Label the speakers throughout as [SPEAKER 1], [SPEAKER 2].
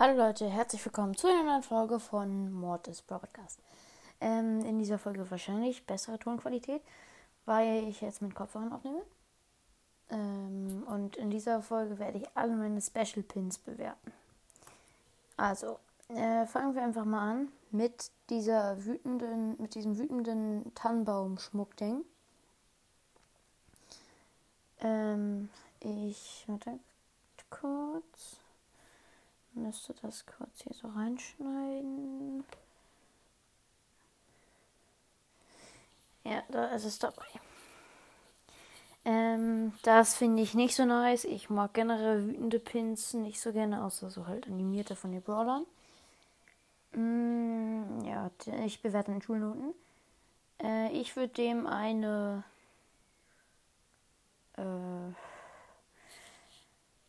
[SPEAKER 1] Hallo Leute, herzlich willkommen zu einer neuen Folge von Mortis Podcast. Ähm, in dieser Folge wahrscheinlich bessere Tonqualität, weil ich jetzt mit Kopfhörern aufnehme. Ähm, und in dieser Folge werde ich alle meine Special Pins bewerten. Also, äh, fangen wir einfach mal an mit dieser wütenden, mit diesem wütenden Tannenbaum-Schmuckding. Ähm, ich, warte kurz müsste das kurz hier so reinschneiden. Ja, da ist es dabei. Ähm, das finde ich nicht so nice. Ich mag generell wütende Pins nicht so gerne, außer so halt animierte von den Brawlern. Mm, ja, ich bewerte in Schulnoten. Äh, ich würde dem eine. Äh,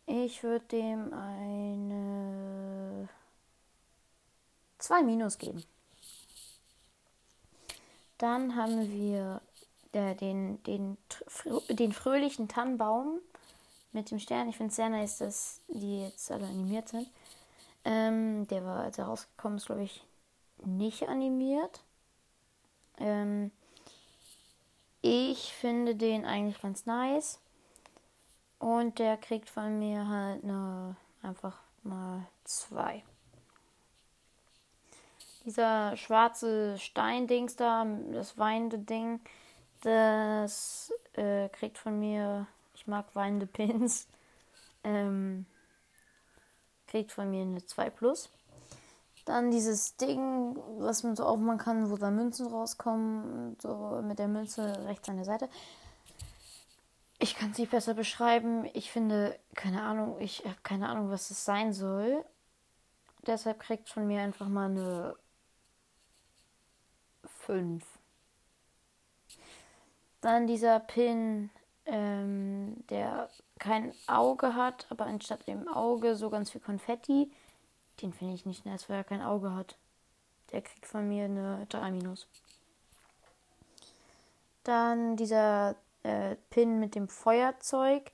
[SPEAKER 1] ich würde dem eine 2 Minus geben. Dann haben wir äh, den, den, den fröhlichen Tannenbaum mit dem Stern. Ich finde es sehr nice, dass die jetzt alle animiert sind. Ähm, der war, als er rausgekommen ist, glaube ich, nicht animiert. Ähm, ich finde den eigentlich ganz nice. Und der kriegt von mir halt eine, einfach mal zwei. Dieser schwarze Steindings da, das weinende Ding, das äh, kriegt von mir, ich mag weinende Pins, ähm, kriegt von mir eine 2 Plus. Dann dieses Ding, was man so aufmachen kann, wo da Münzen rauskommen, so mit der Münze rechts an der Seite. Ich kann es nicht besser beschreiben. Ich finde, keine Ahnung, ich habe keine Ahnung, was es sein soll. Deshalb kriegt von mir einfach mal eine 5. Dann dieser Pin, ähm, der kein Auge hat, aber anstatt dem Auge so ganz viel Konfetti. Den finde ich nicht nice, weil er kein Auge hat. Der kriegt von mir eine 3 minus. Dann dieser äh, Pin mit dem Feuerzeug.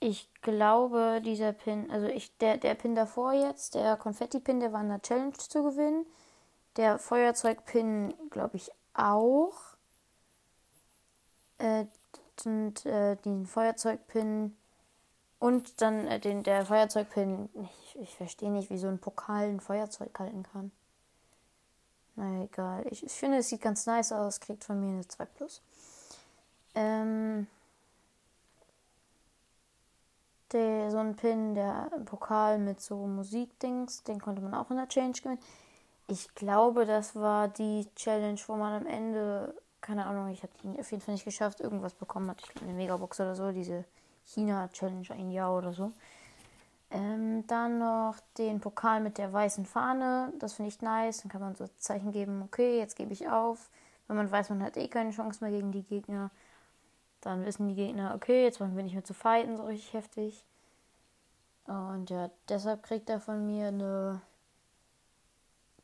[SPEAKER 1] Ich glaube, dieser Pin, also ich, der, der Pin davor jetzt, der Konfetti-Pin, der war in der Challenge zu gewinnen. Der Feuerzeug-Pin, glaube ich, auch. Äh, und äh, den Feuerzeugpin und dann äh, den, der Feuerzeugpin. Ich, ich verstehe nicht, wie so ein Pokal ein Feuerzeug halten kann. Na egal. Ich, ich finde, es sieht ganz nice aus. Kriegt von mir eine 2 Plus. Ähm, der, so ein Pin, der Pokal mit so Musikdings, den konnte man auch in der Change gewinnen. Ich glaube, das war die Challenge, wo man am Ende, keine Ahnung, ich habe die auf jeden Fall nicht geschafft, irgendwas bekommen hat. Ich glaube, eine Megabox oder so, diese China-Challenge, ein Jahr oder so. Ähm, dann noch den Pokal mit der weißen Fahne. Das finde ich nice. Dann kann man so Zeichen geben, okay, jetzt gebe ich auf. Wenn man weiß, man hat eh keine Chance mehr gegen die Gegner. Dann wissen die Gegner, okay, jetzt wollen wir nicht mehr zu fighten, so richtig heftig. Und ja, deshalb kriegt er von mir eine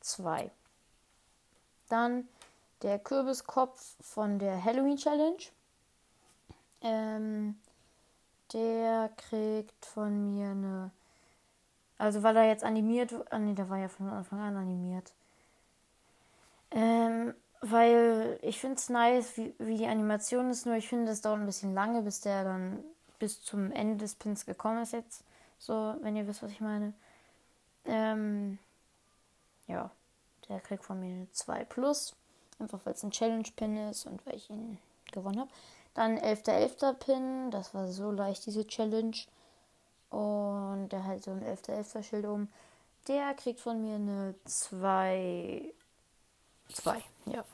[SPEAKER 1] 2. Dann der Kürbiskopf von der Halloween Challenge. Ähm, der kriegt von mir eine. Also, weil er jetzt animiert. Ah, nee, der war ja von Anfang an animiert. Ähm, weil ich finde es nice, wie, wie die Animation ist, nur ich finde, es dauert ein bisschen lange, bis der dann bis zum Ende des Pins gekommen ist jetzt. So, wenn ihr wisst, was ich meine. Ähm, ja, der kriegt von mir eine 2 Plus. Einfach weil es ein Challenge-Pin ist und weil ich ihn gewonnen habe. Dann 11.11. .11. Pin, das war so leicht, diese Challenge. Und der hat so ein 11.11. Schild oben. Der kriegt von mir eine 2 Zwei, ja.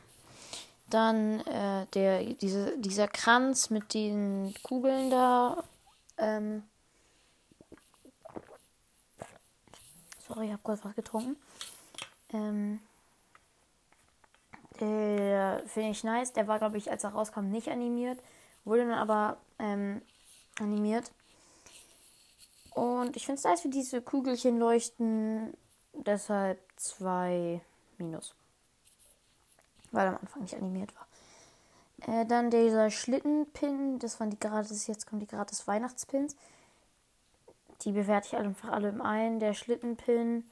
[SPEAKER 1] Dann äh, der, diese, dieser Kranz mit den Kugeln da. Ähm, sorry, ich habe kurz was getrunken. Ähm, der finde ich nice. Der war, glaube ich, als er rauskam, nicht animiert. Wurde dann aber ähm, animiert. Und ich finde es nice, wie diese Kugelchen leuchten. Deshalb zwei Minus weil am Anfang nicht animiert war. Äh, dann dieser Schlittenpin, das waren die gratis, jetzt kommen die gratis Weihnachtspins. die bewerte ich einfach alle im einen. Der Schlittenpin,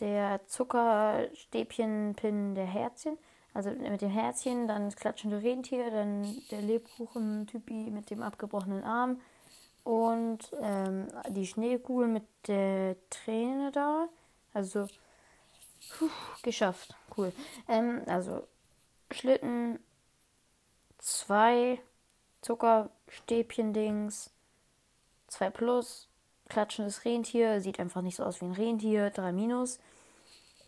[SPEAKER 1] der Zuckerstäbchenpin, der Herzchen. Also mit dem Herzchen, dann das klatschende Rentier, dann der Lebkuchen-Typi mit dem abgebrochenen Arm und ähm, die Schneekugel mit der Träne da. Also puh, geschafft. Cool. Ähm, also Schlitten, zwei Zuckerstäbchen-Dings, zwei plus, klatschendes Rentier, sieht einfach nicht so aus wie ein Rentier, drei minus.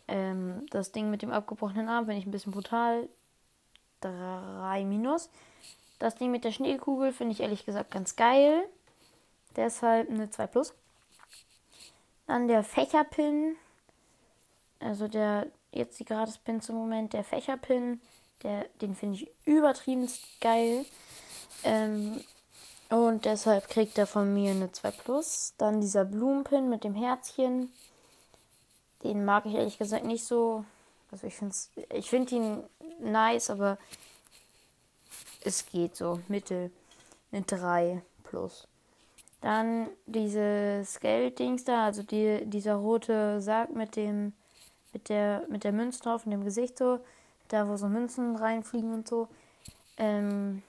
[SPEAKER 1] Ähm, das Ding mit dem abgebrochenen Arm finde ich ein bisschen brutal. 3 minus. Das Ding mit der Schneekugel finde ich ehrlich gesagt ganz geil. Deshalb eine 2 plus. Dann der Fächerpin. Also der jetzt die Gratis-Pin zum Moment. Der Fächerpin. Der, den finde ich übertrieben geil. Ähm, und deshalb kriegt er von mir eine 2 plus. Dann dieser Blumenpin mit dem Herzchen. Den mag ich ehrlich gesagt nicht so. Also ich finde ich find ihn nice, aber es geht so. Mittel. Eine 3 plus. Dann dieses Gelddings da, also die, dieser rote Sarg mit dem, mit der, mit der Münze drauf und dem Gesicht so, da wo so Münzen reinfliegen und so. Ähm,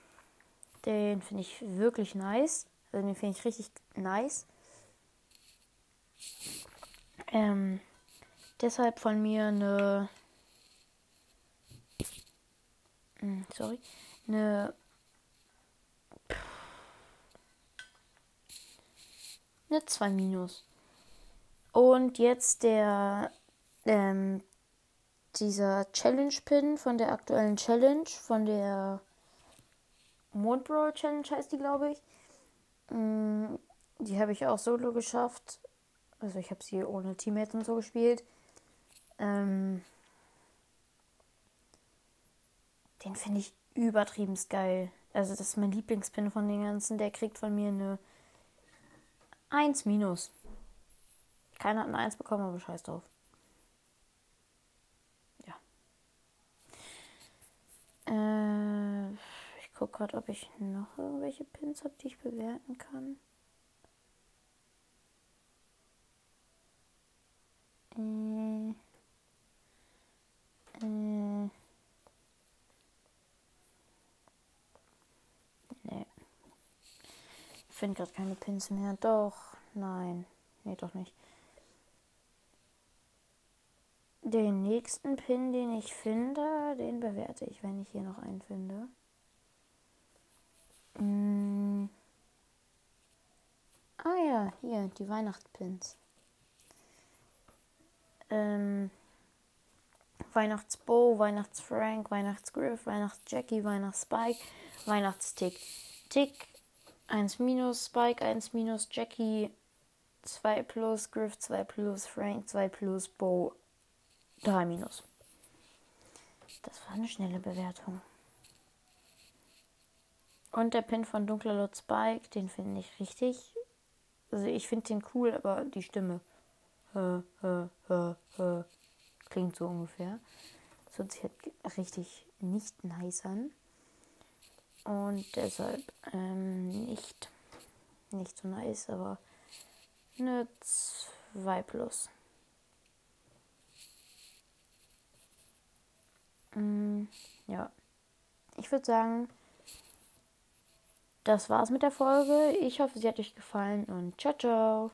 [SPEAKER 1] den finde ich wirklich nice. Also den finde ich richtig nice. Ähm, Deshalb von mir eine. Hm, sorry. Eine. Eine 2 minus. Und jetzt der. Ähm, dieser Challenge-Pin von der aktuellen Challenge, von der Mondbrow Challenge heißt die, glaube ich. Hm, die habe ich auch solo geschafft. Also ich habe sie ohne Teammates und so gespielt. Ähm, den finde ich übertrieben geil. Also das ist mein Lieblingspin von den ganzen. Der kriegt von mir eine 1 minus. Keiner hat eine 1 bekommen, aber scheiß drauf. Ja. Äh, ich gucke gerade, ob ich noch irgendwelche Pins habe, die ich bewerten kann. Äh. Äh, nee. Ich finde gerade keine Pins mehr. Doch. Nein. Nee, doch nicht. Den nächsten Pin, den ich finde, den bewerte ich, wenn ich hier noch einen finde. Hm. Ah ja, hier, die Weihnachtspins. Ähm. Weihnachtsbo, Weihnachtsfrank, Weihnachtsgriff, Weihnachtsjackie, Weihnachtsspike, Weihnachtstick. Tick 1 minus, Spike 1 minus, Jackie 2 plus, Griff 2 plus, Frank 2 plus, Bo 3 minus. Das war eine schnelle Bewertung. Und der Pin von Dunkler Lot Spike, den finde ich richtig. Also ich finde den cool, aber die Stimme. Hä, hä, hä. Klingt so ungefähr. Das hört sich halt richtig nicht nice an. Und deshalb ähm, nicht, nicht so nice, aber eine 2 plus. Mm, ja. Ich würde sagen, das war's mit der Folge. Ich hoffe, sie hat euch gefallen und ciao, ciao.